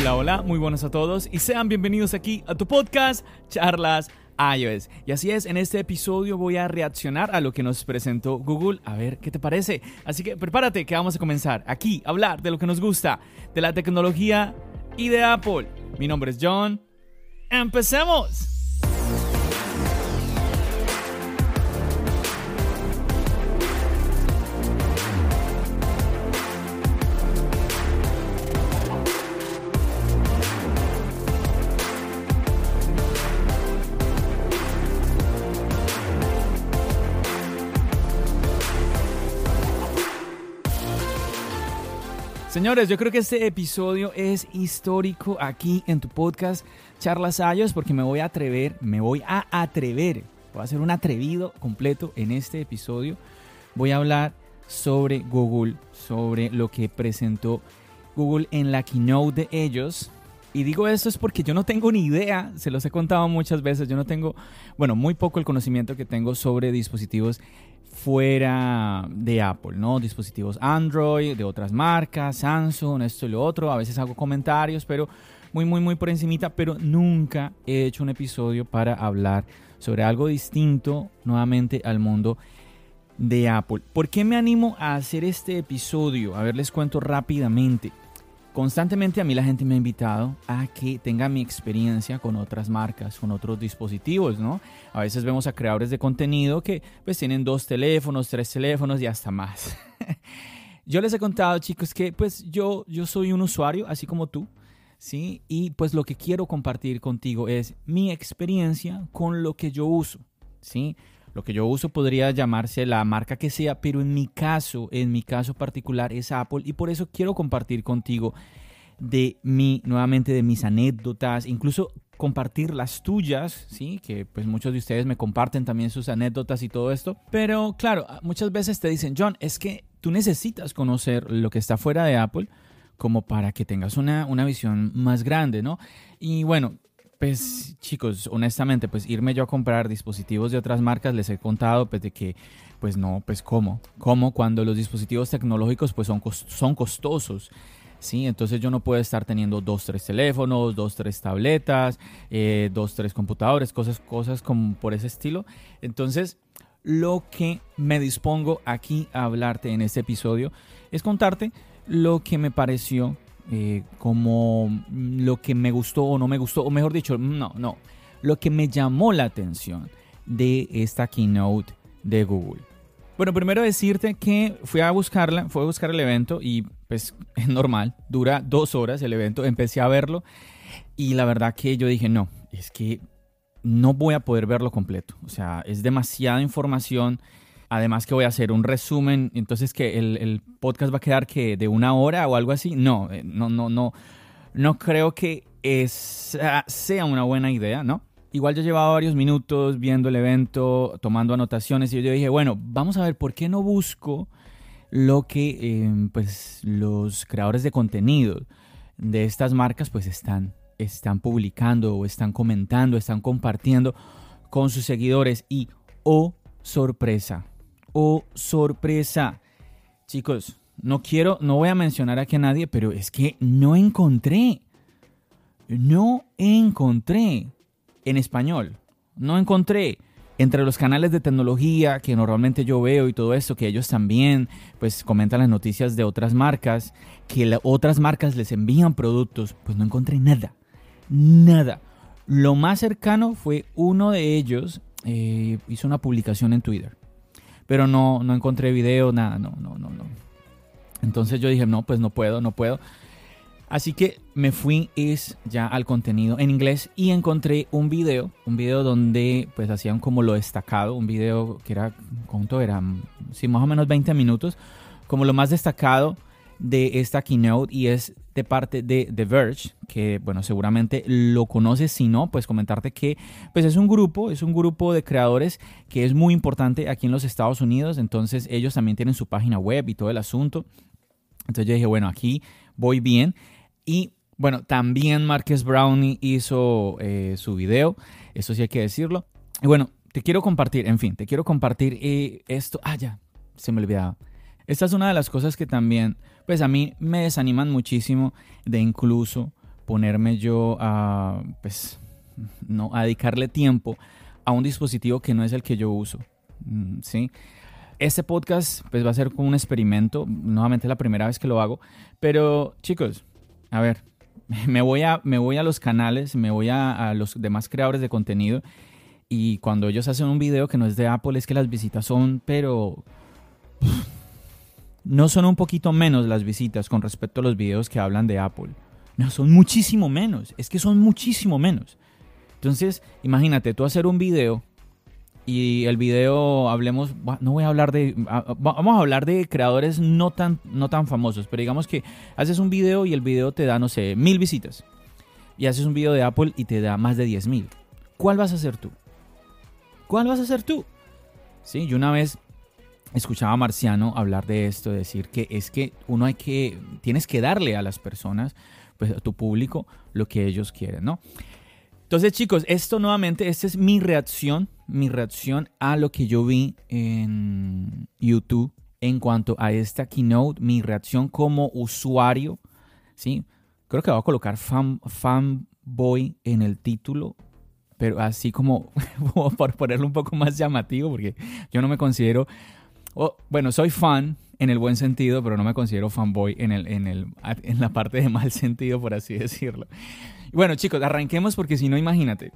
Hola, hola, muy buenos a todos y sean bienvenidos aquí a tu podcast Charlas iOS. Y así es, en este episodio voy a reaccionar a lo que nos presentó Google, a ver qué te parece. Así que prepárate que vamos a comenzar aquí a hablar de lo que nos gusta, de la tecnología y de Apple. Mi nombre es John. ¡Empecemos! Señores, yo creo que este episodio es histórico aquí en tu podcast Charlas Ayos porque me voy a atrever, me voy a atrever, voy a hacer un atrevido completo en este episodio. Voy a hablar sobre Google, sobre lo que presentó Google en la keynote de ellos. Y digo esto es porque yo no tengo ni idea, se los he contado muchas veces, yo no tengo, bueno, muy poco el conocimiento que tengo sobre dispositivos fuera de Apple, ¿no? Dispositivos Android, de otras marcas, Samsung, esto y lo otro. A veces hago comentarios, pero muy, muy, muy por encimita, pero nunca he hecho un episodio para hablar sobre algo distinto nuevamente al mundo de Apple. ¿Por qué me animo a hacer este episodio? A ver, les cuento rápidamente constantemente a mí la gente me ha invitado a que tenga mi experiencia con otras marcas, con otros dispositivos, ¿no? A veces vemos a creadores de contenido que pues tienen dos teléfonos, tres teléfonos y hasta más. yo les he contado, chicos, que pues yo, yo soy un usuario, así como tú, ¿sí? Y pues lo que quiero compartir contigo es mi experiencia con lo que yo uso, ¿sí? Lo que yo uso podría llamarse la marca que sea, pero en mi caso, en mi caso particular es Apple y por eso quiero compartir contigo de mi, nuevamente de mis anécdotas, incluso compartir las tuyas, sí, que pues muchos de ustedes me comparten también sus anécdotas y todo esto, pero claro, muchas veces te dicen, John, es que tú necesitas conocer lo que está fuera de Apple como para que tengas una, una visión más grande, ¿no? Y bueno, pues chicos, honestamente, pues irme yo a comprar dispositivos de otras marcas, les he contado pues de que, pues no, pues cómo, cómo cuando los dispositivos tecnológicos pues son, son costosos. Sí, entonces yo no puedo estar teniendo dos, tres teléfonos, dos, tres tabletas, eh, dos, tres computadores, cosas, cosas como por ese estilo. Entonces, lo que me dispongo aquí a hablarte en este episodio es contarte lo que me pareció eh, como lo que me gustó o no me gustó, o mejor dicho, no, no, lo que me llamó la atención de esta keynote de Google. Bueno, primero decirte que fui a buscarla, fui a buscar el evento y pues es normal, dura dos horas el evento, empecé a verlo y la verdad que yo dije, no, es que no voy a poder verlo completo, o sea, es demasiada información Además que voy a hacer un resumen, entonces que el, podcast va a quedar que de una hora o algo así. No, eh, no, no, no, no creo que esa sea una buena idea, ¿no? Igual yo llevaba varios minutos viendo el evento, tomando anotaciones y yo dije, bueno, vamos a ver por qué no busco lo que em, pues los creadores de contenido de estas marcas pues están, están publicando o están comentando, están compartiendo con sus seguidores y oh sorpresa, oh sorpresa. Chicos, no quiero, no voy a mencionar aquí a nadie, pero es que no encontré, no encontré en español, no encontré entre los canales de tecnología que normalmente yo veo y todo esto, que ellos también pues comentan las noticias de otras marcas, que otras marcas les envían productos, pues no encontré nada, nada. Lo más cercano fue uno de ellos eh, hizo una publicación en Twitter pero no, no encontré video, nada, no, no, no, no. Entonces yo dije, no, pues no puedo, no puedo. Así que me fui es ya al contenido en inglés y encontré un video, un video donde pues hacían como lo destacado, un video que era, ¿cuánto era? Sí, más o menos 20 minutos, como lo más destacado de esta keynote y es de parte de The Verge, que bueno, seguramente lo conoces, si no, pues comentarte que pues es un grupo, es un grupo de creadores que es muy importante aquí en los Estados Unidos, entonces ellos también tienen su página web y todo el asunto. Entonces yo dije, bueno, aquí voy bien. Y bueno, también Marques Brownie hizo eh, su video, eso sí hay que decirlo. Y bueno, te quiero compartir, en fin, te quiero compartir eh, esto. Ah, ya, se me olvidaba. Esta es una de las cosas que también, pues a mí me desaniman muchísimo de incluso ponerme yo a, pues, no, a dedicarle tiempo a un dispositivo que no es el que yo uso. Mm, ¿Sí? Este podcast pues va a ser como un experimento, nuevamente es la primera vez que lo hago, pero chicos, a ver, me voy a, me voy a los canales, me voy a, los demás creadores de contenido y cuando ellos hacen un video que no es de Apple es que las visitas son, pero no son un poquito menos las visitas con respecto a los videos que hablan de Apple. No, son muchísimo menos, es que son muchísimo menos. Entonces, imagínate tú hacer un video y el video hablemos, no voy a hablar de, vamos a hablar de creadores no tan, no tan famosos, pero digamos que haces un video y el video te da, no sé, mil visitas. Y haces un video de Apple y te da más de diez mil. ¿Cuál vas a hacer tú? ¿Cuál vas a hacer tú? Sí, yo una vez escuchaba a Marciano hablar de esto, decir que es que uno hay que, tienes que darle a las personas, pues a tu público, lo que ellos quieren, ¿no? Entonces, chicos, esto nuevamente, esta es mi reacción, mi reacción a lo que yo vi en YouTube en cuanto a esta keynote, mi reacción como usuario, ¿sí? Creo que voy a colocar fan, fanboy en el título, pero así como por ponerlo un poco más llamativo, porque yo no me considero, bueno, soy fan en el buen sentido, pero no me considero fanboy en, el, en, el, en la parte de mal sentido, por así decirlo. Bueno, chicos, arranquemos porque si no, imagínate.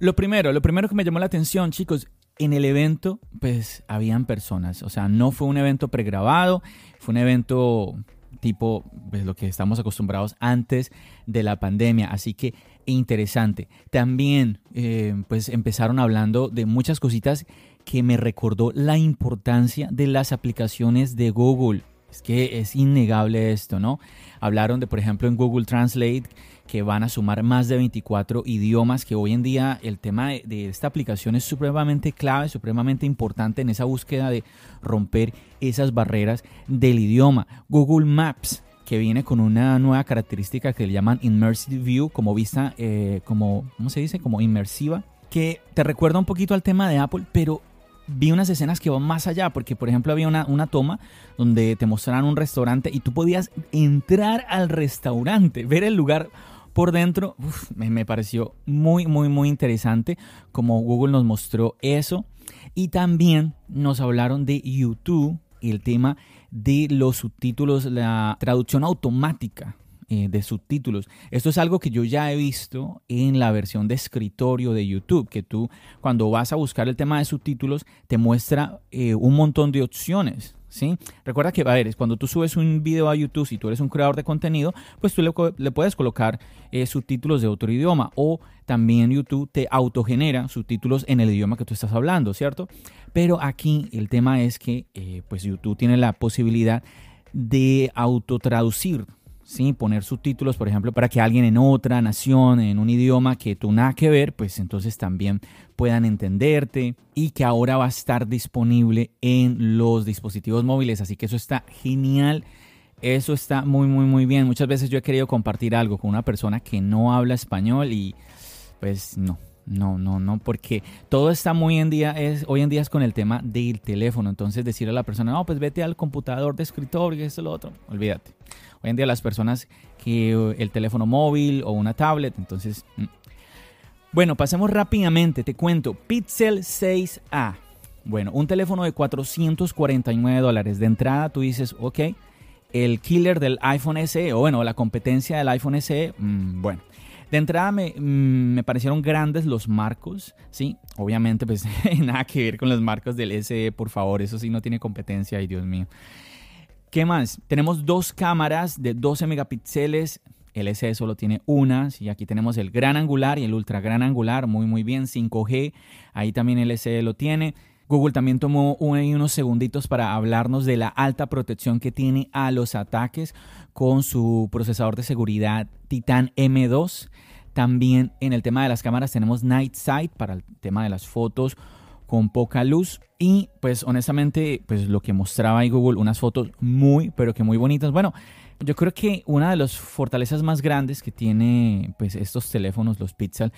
Lo primero, lo primero que me llamó la atención, chicos, en el evento, pues habían personas. O sea, no fue un evento pregrabado, fue un evento tipo pues, lo que estamos acostumbrados antes de la pandemia. Así que interesante. También, eh, pues empezaron hablando de muchas cositas que me recordó la importancia de las aplicaciones de Google. Es que es innegable esto, ¿no? Hablaron de, por ejemplo, en Google Translate que van a sumar más de 24 idiomas, que hoy en día el tema de, esta aplicación es supremamente clave, supremamente importante en esa búsqueda de romper esas barreras del idioma. Google Maps, que viene con una nueva característica que le llaman Immersive View, como vista, eh, como, ¿cómo se dice? Como inmersiva, que te recuerda un poquito al tema de Apple, pero vi unas escenas que van más allá, porque por ejemplo había una, una toma donde te mostraran un restaurante y tú podías entrar al restaurante, ver el lugar por dentro, me, pareció muy, muy, muy interesante como Google nos mostró eso. Y también nos hablaron de YouTube y el tema de los subtítulos, la traducción automática eh, de subtítulos. Esto es algo que yo ya he visto en la versión de escritorio de YouTube, que tú cuando vas a buscar el tema de subtítulos te muestra eh, un montón de opciones. ¿sí? Recuerda que, a ver, cuando tú subes un video a YouTube, si tú eres un creador de contenido, pues tú le, puedes colocar eh, subtítulos de otro idioma o también YouTube te autogenera subtítulos en el idioma que tú estás hablando, ¿cierto? Pero aquí el tema es que pues YouTube tiene la posibilidad de autotraducir ¿sí? poner subtítulos, por ejemplo, para que alguien en otra nación, en un idioma que tú nada que ver, pues entonces también puedan entenderte y que ahora va a estar disponible en los dispositivos móviles. Así que eso está genial. Eso está muy, muy, muy bien. Muchas veces yo he querido compartir algo con una persona que no habla español y pues no, no, no, no, porque todo está muy en día, es, hoy en día es con el tema del teléfono. Entonces decirle a la persona, no, pues vete al computador de escritorio esto lo otro, olvídate. Hoy en día las personas que el teléfono móvil o una tablet, entonces... Mm. Bueno, pasemos rápidamente, te cuento. Pixel 6A. Bueno, un teléfono de 449 dólares. De entrada tú dices, ok, el killer del iPhone SE, o bueno, la competencia del iPhone SE, mm, bueno. De entrada me, mm, me, parecieron grandes los marcos, ¿sí? Obviamente, pues nada que ver con los marcos del SE, por favor, eso sí no tiene competencia, ay Dios mío. ¿Qué más? Tenemos dos cámaras de 12 megapíxeles el SE solo tiene una. Sí, aquí tenemos el gran angular y el ultra gran angular, muy muy bien, 5G, ahí también el SE lo tiene. Google también tomó unos segunditos para hablarnos de la alta protección que tiene a los ataques con su procesador de seguridad Titan M2. También en el tema de las cámaras tenemos Night Sight para el tema de las fotos con poca luz y pues honestamente pues lo que mostraba ahí Google unas fotos muy pero que muy bonitas. Bueno, yo creo que una de las fortalezas más grandes que tiene pues estos teléfonos los Pixel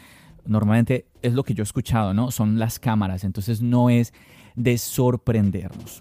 normalmente es lo que yo he escuchado, ¿no? Son las cámaras, entonces no es de sorprendernos.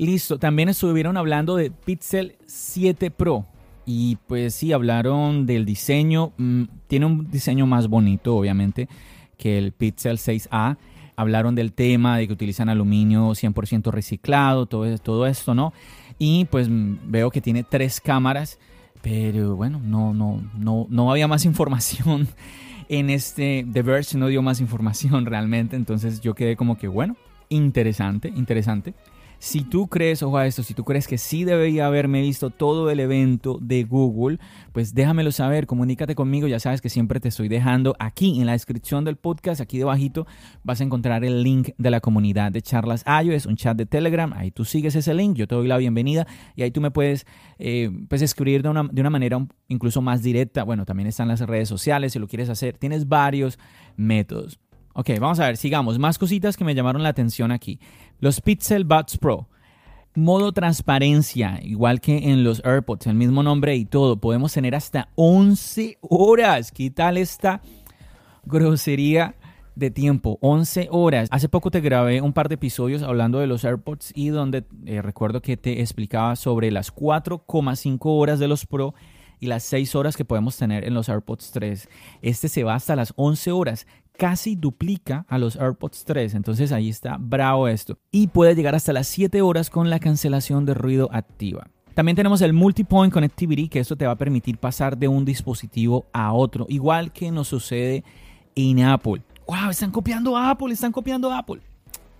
Listo, también estuvieron hablando de Pixel 7 Pro. Y pues sí, hablaron del diseño. Mm, tiene un diseño más bonito, obviamente, que el Pixel 6A. Hablaron del tema de que utilizan aluminio 100% reciclado, todo, esto, ¿no? Y pues mm, veo que tiene tres cámaras, pero bueno, no, no, no, no había más información en este. The Verge no dio más información realmente, entonces yo quedé como que, bueno, interesante, interesante. Si tú crees, ojo a esto, si tú crees que sí debería haberme visto todo el evento de Google, pues déjamelo saber, comunícate conmigo, ya sabes que siempre te estoy dejando aquí en la descripción del podcast, aquí debajito vas a encontrar el link de la comunidad de charlas es un chat de Telegram, ahí tú sigues ese link, yo te doy la bienvenida y ahí tú me puedes eh, pues escribir de una, de una manera incluso más directa, bueno, también están las redes sociales si lo quieres hacer, tienes varios métodos. Ok, vamos a ver, sigamos. Más cositas que me llamaron la atención aquí. Los Pixel Buds Pro. Modo transparencia, igual que en los AirPods, el mismo nombre y todo. Podemos tener hasta 11 horas. ¿Qué tal esta grosería de tiempo? 11 horas. Hace poco te grabé un par de episodios hablando de los AirPods y donde eh, recuerdo que te explicaba sobre las 4,5 horas de los Pro y las 6 horas que podemos tener en los AirPods 3. Este se va hasta las 11 horas casi duplica a los AirPods 3. Entonces ahí está bravo esto. Y puede llegar hasta las 7 horas con la cancelación de ruido activa. También tenemos el Multipoint Connectivity, que esto te va a permitir pasar de un dispositivo a otro, igual que nos sucede en Apple. ¡Wow! Están copiando Apple, están copiando Apple.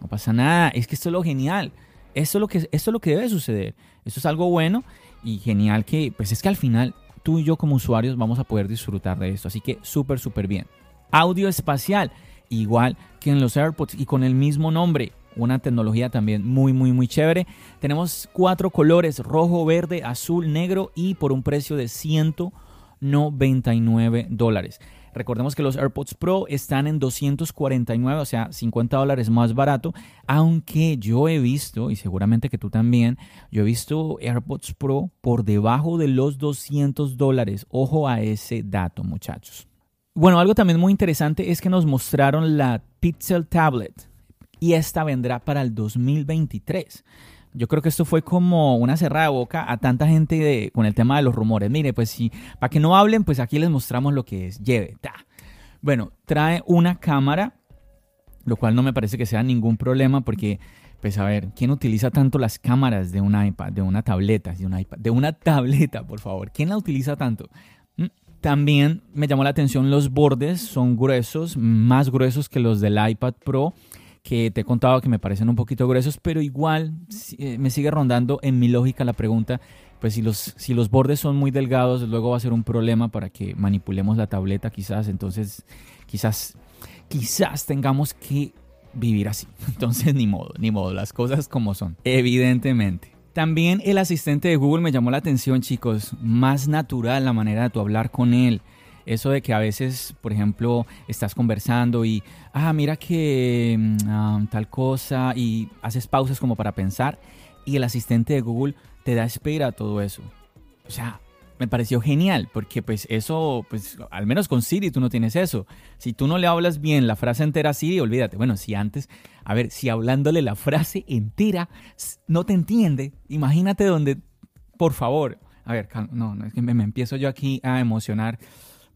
No pasa nada, es que esto es lo genial. Esto es lo que, esto es lo que debe suceder. Esto es algo bueno y genial que, pues es que al final tú y yo como usuarios vamos a poder disfrutar de esto. Así que súper, súper bien audio espacial, igual que en los AirPods y con el mismo nombre. Una tecnología también muy, muy, muy chévere. Tenemos cuatro colores, rojo, verde, azul, negro y por un precio de 199 dólares. Recordemos que los AirPods Pro están en 249, o sea, 50 dólares más barato, aunque yo he visto, y seguramente que tú también, yo he visto AirPods Pro por debajo de los 200 dólares. Ojo a ese dato, muchachos. Bueno, algo también muy interesante es que nos mostraron la Pixel Tablet y esta vendrá para el 2023. Yo creo que esto fue como una cerrada de boca a tanta gente con el tema de los rumores. Mire, pues si para que no hablen, pues aquí les mostramos lo que es. Lleve. Bueno, trae una cámara, lo cual no me parece que sea ningún problema porque, pues a ver, ¿quién utiliza tanto las cámaras de un iPad, de una tableta, de un iPad, de una tableta, por favor? ¿Quién la utiliza tanto? También me llamó la atención los bordes, son gruesos, más gruesos que los del iPad Pro, que te he contado que me parecen un poquito gruesos, pero igual eh, me sigue rondando en mi lógica la pregunta, pues si los, si los bordes son muy delgados, luego va a ser un problema para que manipulemos la tableta quizás, entonces quizás, quizás tengamos que vivir así. Entonces ni modo, ni modo, las cosas como son, evidentemente. También el asistente de Google me llamó la atención, chicos. Más natural la manera de tu hablar con él. Eso de que a veces, por ejemplo, estás conversando y, ah, mira que mm, ah, tal cosa y haces pausas como para pensar y el asistente de Google te da espera a todo eso. O sea, me pareció genial, porque pues eso, pues al menos con Siri tú no tienes eso. Si tú no le hablas bien la frase entera a Siri, olvídate. Bueno, si antes, a ver, si hablándole la frase entera no te entiende, imagínate donde, por favor, a ver, no, no es que me, me empiezo yo aquí a emocionar.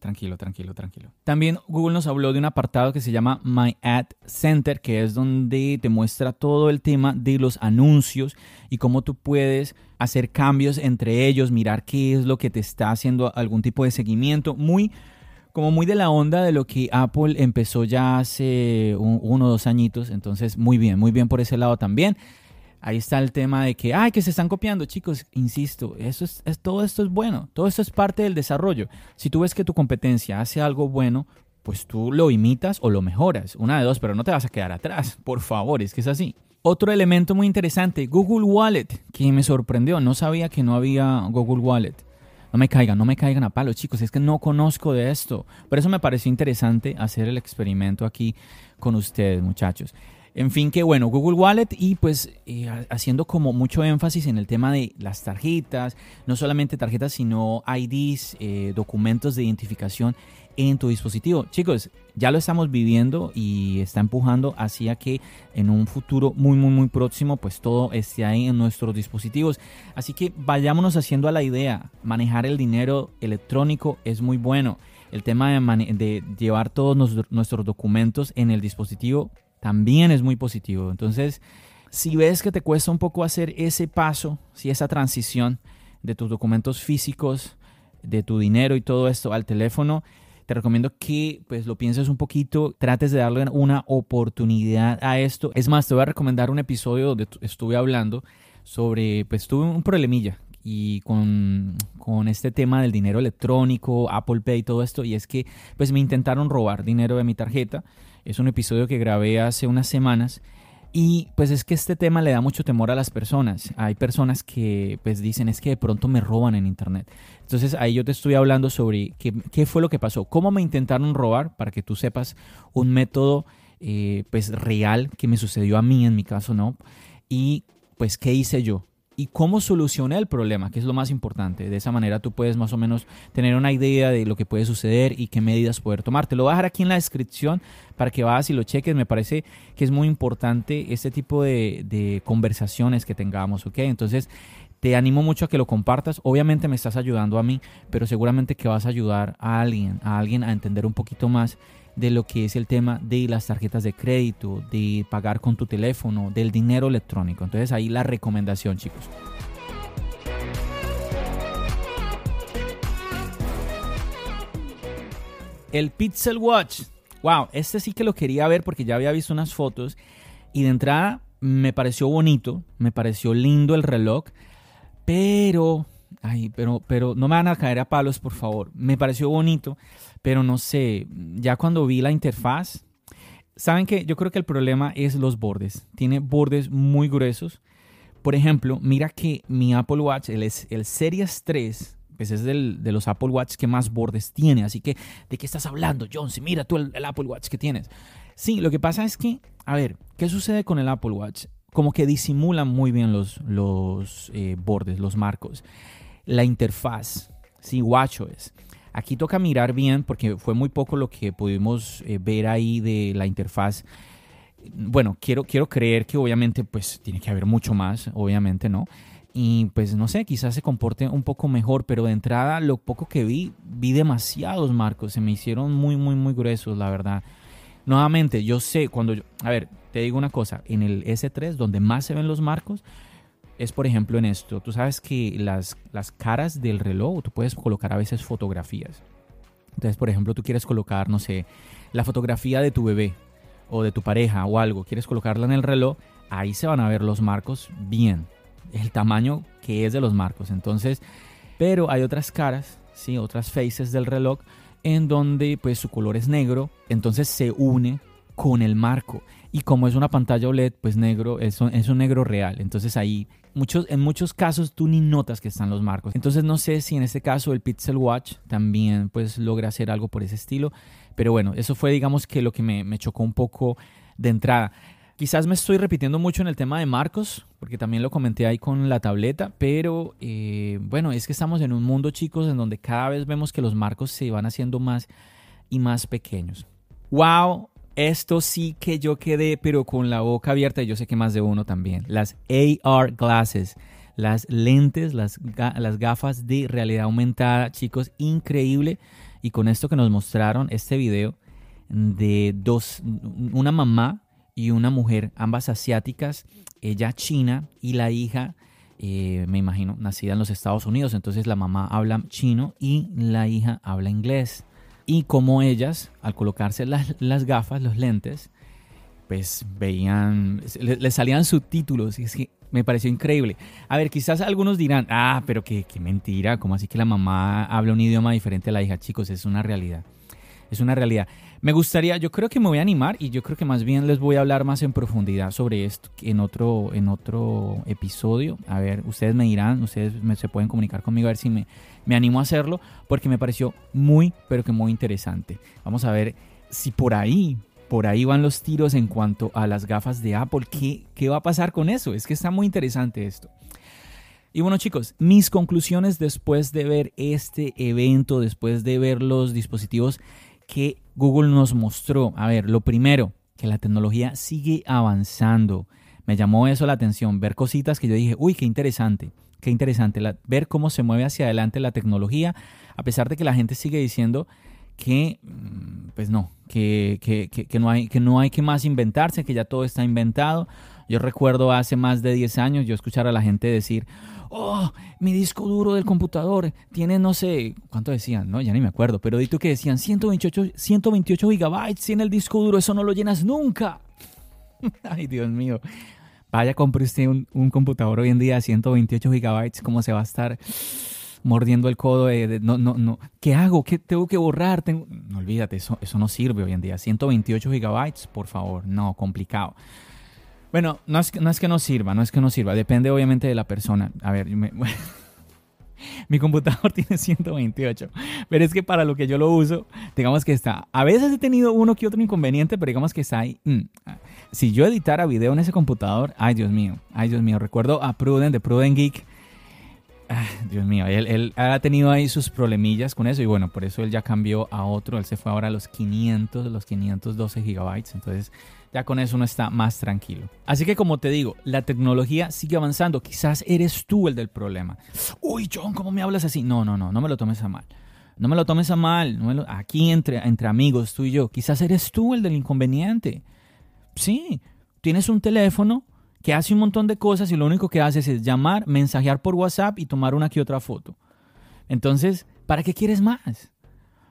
Tranquilo, tranquilo, tranquilo. También Google nos habló de un apartado que se llama My Ad Center, que es donde te muestra todo el tema de los anuncios y cómo tú puedes hacer cambios entre ellos, mirar qué es lo que te está haciendo algún tipo de seguimiento. Muy como muy de la onda de lo que Apple empezó ya hace uno o dos añitos. Entonces, muy bien, muy bien por ese lado también. Ahí está el tema de que, ay, que se están copiando, chicos. Insisto, eso es, todo esto es bueno. Todo esto es parte del desarrollo. Si tú ves que tu competencia hace algo bueno, pues tú lo imitas o lo mejoras. Una de dos, pero no te vas a quedar atrás. Por favor, es que es así. Otro elemento muy interesante, Google Wallet, que me sorprendió. No sabía que no había Google Wallet. No me caigan, no me caigan a palos, chicos. Es que no conozco de esto. Por eso me pareció interesante hacer el experimento aquí con ustedes, muchachos. En fin, que bueno, Google Wallet y pues eh, haciendo como mucho énfasis en el tema de las tarjetas, no solamente tarjetas, sino IDs, eh, documentos de identificación en tu dispositivo. Chicos, ya lo estamos viviendo y está empujando hacia que en un futuro muy, muy, muy próximo, pues todo esté ahí en nuestros dispositivos. Así que vayámonos haciendo a la idea. Manejar el dinero electrónico es muy bueno. El tema de, de llevar todos nuestros documentos en el dispositivo también es muy positivo. Entonces, si ves que te cuesta un poco hacer ese paso, si esa transición de tus documentos físicos, de tu dinero y todo esto al teléfono, te recomiendo que pues lo pienses un poquito, trates de darle una oportunidad a esto. Es más, te voy a recomendar un episodio donde estuve hablando sobre, pues tuve un problemilla y con, con, este tema del dinero electrónico, Apple Pay y todo esto, y es que pues me intentaron robar dinero de mi tarjeta es un episodio que grabé hace unas semanas. Y pues es que este tema le da mucho temor a las personas. Hay personas que pues dicen es que de pronto me roban en internet. Entonces ahí yo te estoy hablando sobre qué, qué fue lo que pasó, cómo me intentaron robar, para que tú sepas un método eh, pues real que me sucedió a mí en mi caso, ¿no? Y pues qué hice yo y cómo solucioné el problema, que es lo más importante. De esa manera tú puedes más o menos tener una idea de lo que puede suceder y qué medidas poder tomar. Te lo voy a dejar aquí en la descripción para que vayas y lo cheques. Me parece que es muy importante este tipo de, conversaciones que tengamos, ¿ok? Entonces te animo mucho a que lo compartas. Obviamente me estás ayudando a mí, pero seguramente que vas a ayudar a alguien, a alguien a entender un poquito más de lo que es el tema de las tarjetas de crédito, de pagar con tu teléfono, del dinero electrónico. Entonces ahí la recomendación, chicos. El Pixel Watch. Wow, este sí que lo quería ver porque ya había visto unas fotos y de entrada me pareció bonito, me pareció lindo el reloj, pero Ay, pero, pero no me van a caer a palos, por favor. Me pareció bonito, pero no sé, ya cuando vi la interfaz, saben que yo creo que el problema es los bordes. Tiene bordes muy gruesos. Por ejemplo, mira que mi Apple Watch, el, el Series 3, pues es del, de los Apple Watch que más bordes tiene. Así que, ¿de qué estás hablando, John? Si mira tú el, Apple Watch que tienes. Sí, lo que pasa es que, a ver, ¿qué sucede con el Apple Watch? Como que disimula muy bien los, los eh, bordes, los marcos. La interfaz, sí, WatchOS. Aquí toca mirar bien porque fue muy poco lo que pudimos eh, ver ahí de la interfaz. Bueno, quiero, quiero creer que obviamente pues tiene que haber mucho más, obviamente, ¿no? Y pues no sé, quizás se comporte un poco mejor, pero de entrada lo poco que vi, vi demasiados marcos, se me hicieron muy, muy, muy gruesos, la verdad. Nuevamente, yo sé cuando, a ver, te digo una cosa, en el S3, donde más se ven los marcos, es, por ejemplo, en esto. Tú sabes que las, las caras del reloj, tú puedes colocar a veces fotografías. Entonces, por ejemplo, tú quieres colocar, no sé, la fotografía de tu bebé o de tu pareja o algo, quieres colocarla en el reloj, ahí se van a ver los marcos bien, el tamaño que es de los marcos. Entonces, pero hay otras caras, sí, otras faces del reloj en donde pues su color es negro, entonces se une con el marco. Y como es una pantalla OLED, pues negro, es un, es un negro real. Entonces ahí, muchos, en muchos casos tú ni notas que están los marcos. Entonces no sé si en este caso el Pixel Watch también pues logra hacer algo por ese estilo. Pero bueno, eso fue digamos que lo que me, me chocó un poco de entrada. Quizás me estoy repitiendo mucho en el tema de Marcos, porque también lo comenté ahí con la tableta, pero eh, bueno, es que estamos en un mundo, chicos, en donde cada vez vemos que los marcos se van haciendo más y más pequeños. ¡Wow! Esto sí que yo quedé, pero con la boca abierta, y yo sé que más de uno también. Las AR glasses, las lentes, las, las gafas de realidad aumentada, chicos, increíble. Y con esto que nos mostraron, este video de dos, una mamá y una mujer, ambas asiáticas, ella china y la hija, eh, me imagino, nacida en los Estados Unidos. Entonces la mamá habla chino y la hija habla inglés. Y como ellas, al colocarse las, gafas, los lentes, pues veían, les, salían subtítulos. Y es que me pareció increíble. A ver, quizás algunos dirán, ah, pero qué, qué mentira, como así que la mamá habla un idioma diferente a la hija? Chicos, es una realidad. Es una realidad. Me gustaría, yo creo que me voy a animar y yo creo que más bien les voy a hablar más en profundidad sobre esto en otro, en otro episodio. A ver, ustedes me dirán, ustedes se pueden comunicar conmigo a ver si me, me animo a hacerlo porque me pareció muy, pero que muy interesante. Vamos a ver si por ahí, por ahí van los tiros en cuanto a las gafas de Apple. ¿Qué, qué va a pasar con eso? Es que está muy interesante esto. Y bueno chicos, mis conclusiones después de ver este evento, después de ver los dispositivos que Google nos mostró. A ver, lo primero, que la tecnología sigue avanzando. Me llamó eso la atención, ver cositas que yo dije, uy, qué interesante, qué interesante, ver cómo se mueve hacia adelante la tecnología, a pesar de que la gente sigue diciendo que, mm, pues no, que, que, que, no hay, que no hay que más inventarse, que ya todo está inventado. Yo recuerdo hace más de 10 años yo escuchar a la gente decir, oh, mi disco duro del computador tiene, no sé, ¿cuánto decían? No, ya ni me acuerdo, pero tú que decían 128, 128 gigabytes en el disco duro, eso no lo llenas nunca. Ay, Dios mío. Vaya, compre usted un, computador hoy en día de 128 gigabytes, ¿cómo se va a estar mordiendo el codo de, no, no, no, ¿qué hago? ¿Qué tengo que borrar? No olvídate, eso, eso no sirve hoy en día. 128 gigabytes, por favor, no, complicado. Bueno, no es, no es que no sirva, no es que no sirva, depende obviamente de la persona. A ver, mi computador tiene 128, pero es que para lo que yo lo uso, digamos que está. A veces he tenido uno que otro inconveniente, pero digamos que está ahí. Mm, si yo editara video en ese computador, ay Dios mío, ay Dios mío, recuerdo a Pruden de Pruden Geek. Dios mío, él, él, ha tenido ahí sus problemillas con eso y bueno, por eso él ya cambió a otro, él se fue ahora a los 500, los 512 gigabytes, entonces ya con eso uno está más tranquilo. Así que como te digo, la tecnología sigue avanzando. Quizás eres tú el del problema. Uy, John, ¿cómo me hablas así? No, no, no, no me lo tomes a mal. No me lo tomes a mal. Aquí entre, entre amigos, tú y yo. Quizás eres tú el del inconveniente. Sí, tienes un teléfono que hace un montón de cosas y lo único que haces es llamar, mensajear por WhatsApp y tomar una que otra foto. Entonces, ¿para qué quieres más?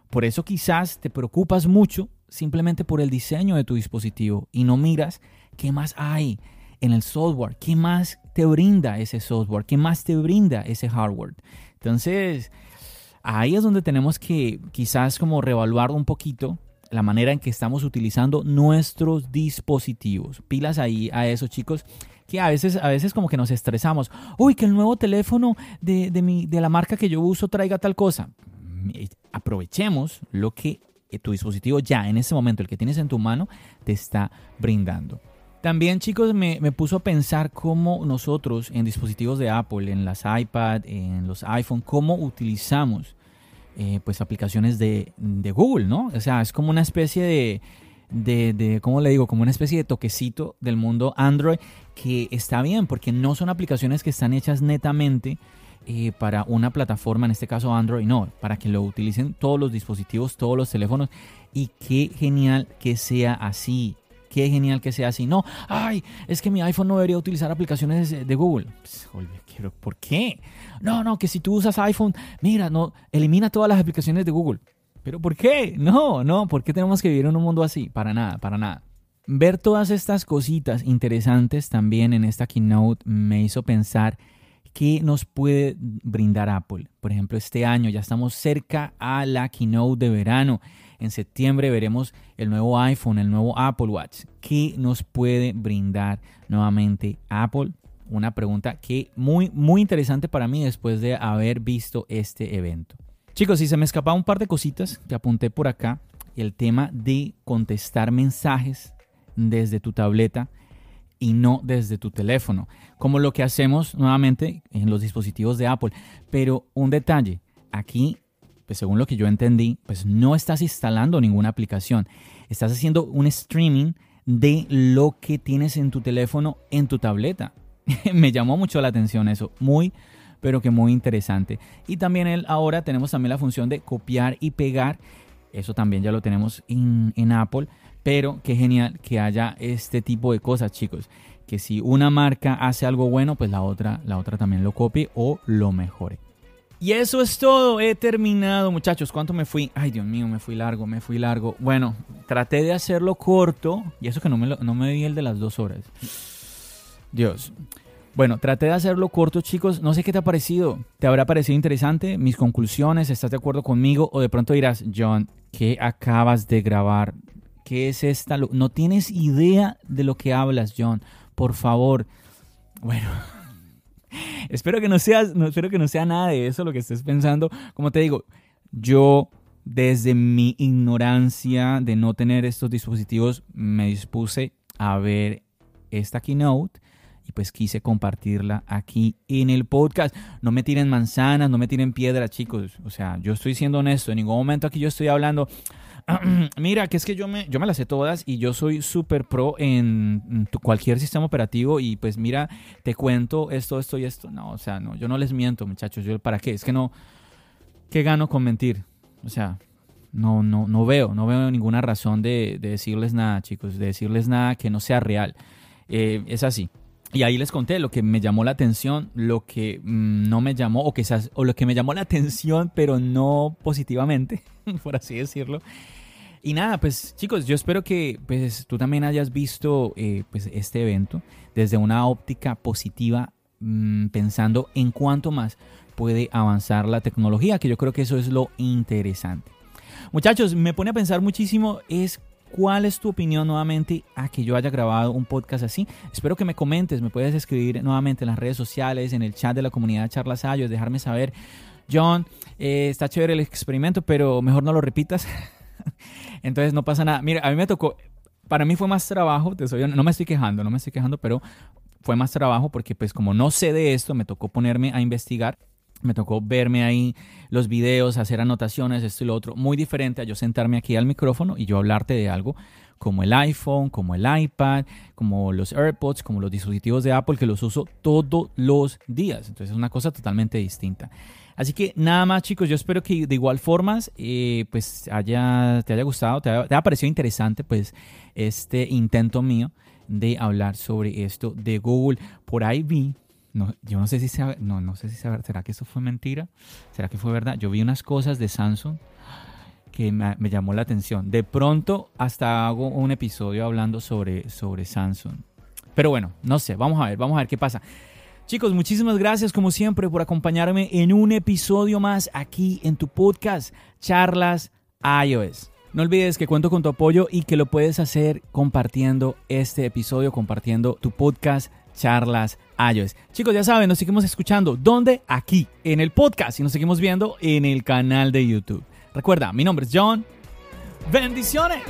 Por eso quizás te preocupas mucho simplemente por el diseño de tu dispositivo y no miras qué más hay en el software, qué más te brinda ese software, qué más te brinda ese hardware. Entonces, ahí es donde tenemos que quizás como reevaluar un poquito la manera en que estamos utilizando nuestros dispositivos. Pilas ahí a eso, chicos, que a veces, a veces como que nos estresamos. Uy, que el nuevo teléfono de, de, mi, de la marca que yo uso traiga tal cosa. Aprovechemos lo que tu dispositivo ya en ese momento, el que tienes en tu mano, te está brindando. También chicos me, puso a pensar cómo nosotros en dispositivos de Apple, en las iPad, en los iPhone, cómo utilizamos eh, pues aplicaciones de, Google, ¿no? O sea, es como una especie de, de, de, ¿cómo le digo? Como una especie de toquecito del mundo Android que está bien porque no son aplicaciones que están hechas netamente eh, para una plataforma, en este caso Android, no, para que lo utilicen todos los dispositivos, todos los teléfonos. Y qué genial que sea así. Qué genial que sea así. No, ay, es que mi iPhone no debería utilizar aplicaciones de Google. Pues, ¿Por qué? No, no, que si tú usas iPhone, mira, no, elimina todas las aplicaciones de Google. ¿Pero por qué? No, no, ¿por qué tenemos que vivir en un mundo así? Para nada, para nada. Ver todas estas cositas interesantes también en esta keynote me hizo pensar ¿Qué nos puede brindar Apple? Por ejemplo, este año ya estamos cerca a la keynote de verano. En septiembre veremos el nuevo iPhone, el nuevo Apple Watch. ¿Qué nos puede brindar nuevamente Apple? Una pregunta que muy muy interesante para mí después de haber visto este evento. Chicos, si se me escapaba un par de cositas que apunté por acá, el tema de contestar mensajes desde tu tableta y no desde tu teléfono, como lo que hacemos nuevamente en los dispositivos de Apple. Pero un detalle, aquí, pues según lo que yo entendí, pues no estás instalando ninguna aplicación, estás haciendo un streaming de lo que tienes en tu teléfono, en tu tableta. Me llamó mucho la atención eso, muy, pero que muy interesante. Y también el, ahora tenemos también la función de copiar y pegar, eso también ya lo tenemos en, en Apple, pero qué genial que haya este tipo de cosas, chicos. Que si una marca hace algo bueno, pues la otra, la otra también lo copie o lo mejore. Y eso es todo, he terminado muchachos. ¿Cuánto me fui? Ay Dios mío, me fui largo, me fui largo. Bueno, traté de hacerlo corto y eso que no me, no me di el de las dos horas. Dios. Bueno, traté de hacerlo corto chicos. No sé qué te ha parecido. ¿Te habrá parecido interesante? Mis conclusiones, ¿estás de acuerdo conmigo? O de pronto dirás, John, ¿qué acabas de grabar? ¿Qué es esta? No tienes idea de lo que hablas, John. Por favor. Bueno. espero, que no seas, no, espero que no sea nada de eso lo que estés pensando. Como te digo, yo desde mi ignorancia de no tener estos dispositivos me dispuse a ver esta keynote y pues quise compartirla aquí en el podcast. No me tiren manzanas, no me tiren piedras, chicos. O sea, yo estoy siendo honesto. En ningún momento aquí yo estoy hablando, Mira, que es que yo me, yo me las sé todas y yo soy súper pro en cualquier sistema operativo y pues mira, te cuento esto, esto y esto. No, o sea, no, yo no les miento, muchachos. Yo, ¿Para qué? Es que no, ¿qué gano con mentir? O sea, no, no, no veo, no veo ninguna razón de, decirles nada, chicos, de decirles nada que no sea real. Eh, es así. Y ahí les conté lo que me llamó la atención, lo que mm, no me llamó, o, quizás, o lo que me llamó la atención, pero no positivamente, por así decirlo. Y nada, pues chicos, yo espero que pues, tú también hayas visto eh, pues, este evento desde una óptica positiva, mm, pensando en cuánto más puede avanzar la tecnología, que yo creo que eso es lo interesante. Muchachos, me pone a pensar muchísimo es cuál es tu opinión nuevamente a que yo haya grabado un podcast así. Espero que me comentes, me puedes escribir nuevamente en las redes sociales, en el chat de la comunidad Charlas Ayos, dejarme saber, John, eh, está chévere el experimento, pero mejor no lo repitas. Entonces no pasa nada. Mira, a mí me tocó, para mí fue más trabajo, te soy, no me estoy quejando, no me estoy quejando, pero fue más trabajo porque pues como no sé de esto, me tocó ponerme a investigar. Me tocó verme ahí los videos, hacer anotaciones, esto y lo otro. Muy diferente a yo sentarme aquí al micrófono y yo hablarte de algo como el iPhone, como el iPad, como los AirPods, como los dispositivos de Apple que los uso todos los días. Entonces es una cosa totalmente distinta. Así que nada más chicos, yo espero que de igual formas eh, pues haya, te haya gustado, te haya, parecido interesante pues este intento mío de hablar sobre esto de Google. Por ahí vi, no, yo no sé si sea, no, no sé si sea, será que eso fue mentira, será que fue verdad. Yo vi unas cosas de Samsung que me, llamó la atención. De pronto hasta hago un episodio hablando sobre, sobre Samsung. Pero bueno, no sé, vamos a ver, vamos a ver qué pasa. Chicos, muchísimas gracias como siempre por acompañarme en un episodio más aquí en tu podcast Charlas iOS. No olvides que cuento con tu apoyo y que lo puedes hacer compartiendo este episodio, compartiendo tu podcast Charlas iOS. Chicos, ya saben, nos seguimos escuchando. ¿Dónde? Aquí, en el podcast y nos seguimos viendo en el canal de YouTube. Recuerda, mi nombre es John. Bendiciones.